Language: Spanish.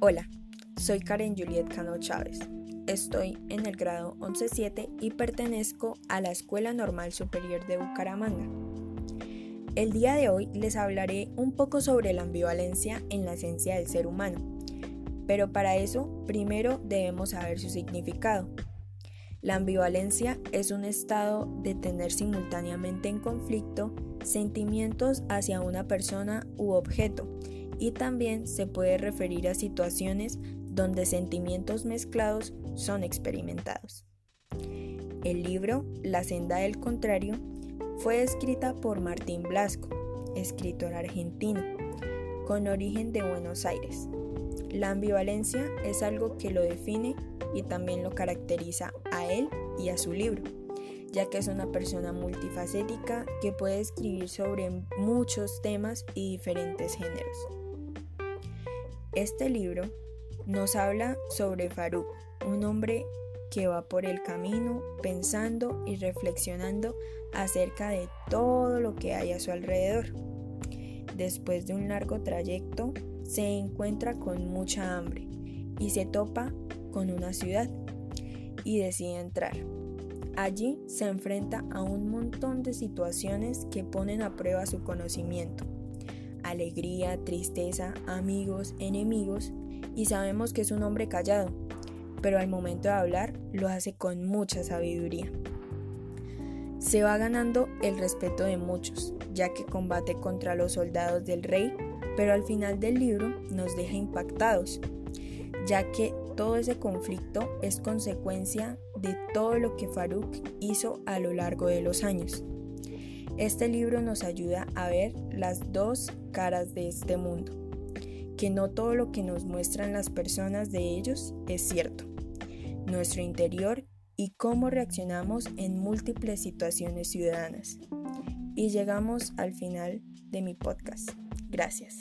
Hola, soy Karen Juliet Cano Chávez. Estoy en el grado 11-7 y pertenezco a la Escuela Normal Superior de Bucaramanga. El día de hoy les hablaré un poco sobre la ambivalencia en la esencia del ser humano, pero para eso primero debemos saber su significado. La ambivalencia es un estado de tener simultáneamente en conflicto sentimientos hacia una persona u objeto y también se puede referir a situaciones donde sentimientos mezclados son experimentados. El libro La senda del contrario fue escrita por Martín Blasco, escritor argentino, con origen de Buenos Aires. La ambivalencia es algo que lo define y también lo caracteriza a él y a su libro, ya que es una persona multifacética que puede escribir sobre muchos temas y diferentes géneros. Este libro nos habla sobre Faruk, un hombre que va por el camino pensando y reflexionando acerca de todo lo que hay a su alrededor. Después de un largo trayecto, se encuentra con mucha hambre y se topa con una ciudad y decide entrar. Allí se enfrenta a un montón de situaciones que ponen a prueba su conocimiento alegría, tristeza, amigos, enemigos, y sabemos que es un hombre callado, pero al momento de hablar lo hace con mucha sabiduría. Se va ganando el respeto de muchos, ya que combate contra los soldados del rey, pero al final del libro nos deja impactados, ya que todo ese conflicto es consecuencia de todo lo que Faruk hizo a lo largo de los años. Este libro nos ayuda a ver las dos caras de este mundo, que no todo lo que nos muestran las personas de ellos es cierto, nuestro interior y cómo reaccionamos en múltiples situaciones ciudadanas. Y llegamos al final de mi podcast. Gracias.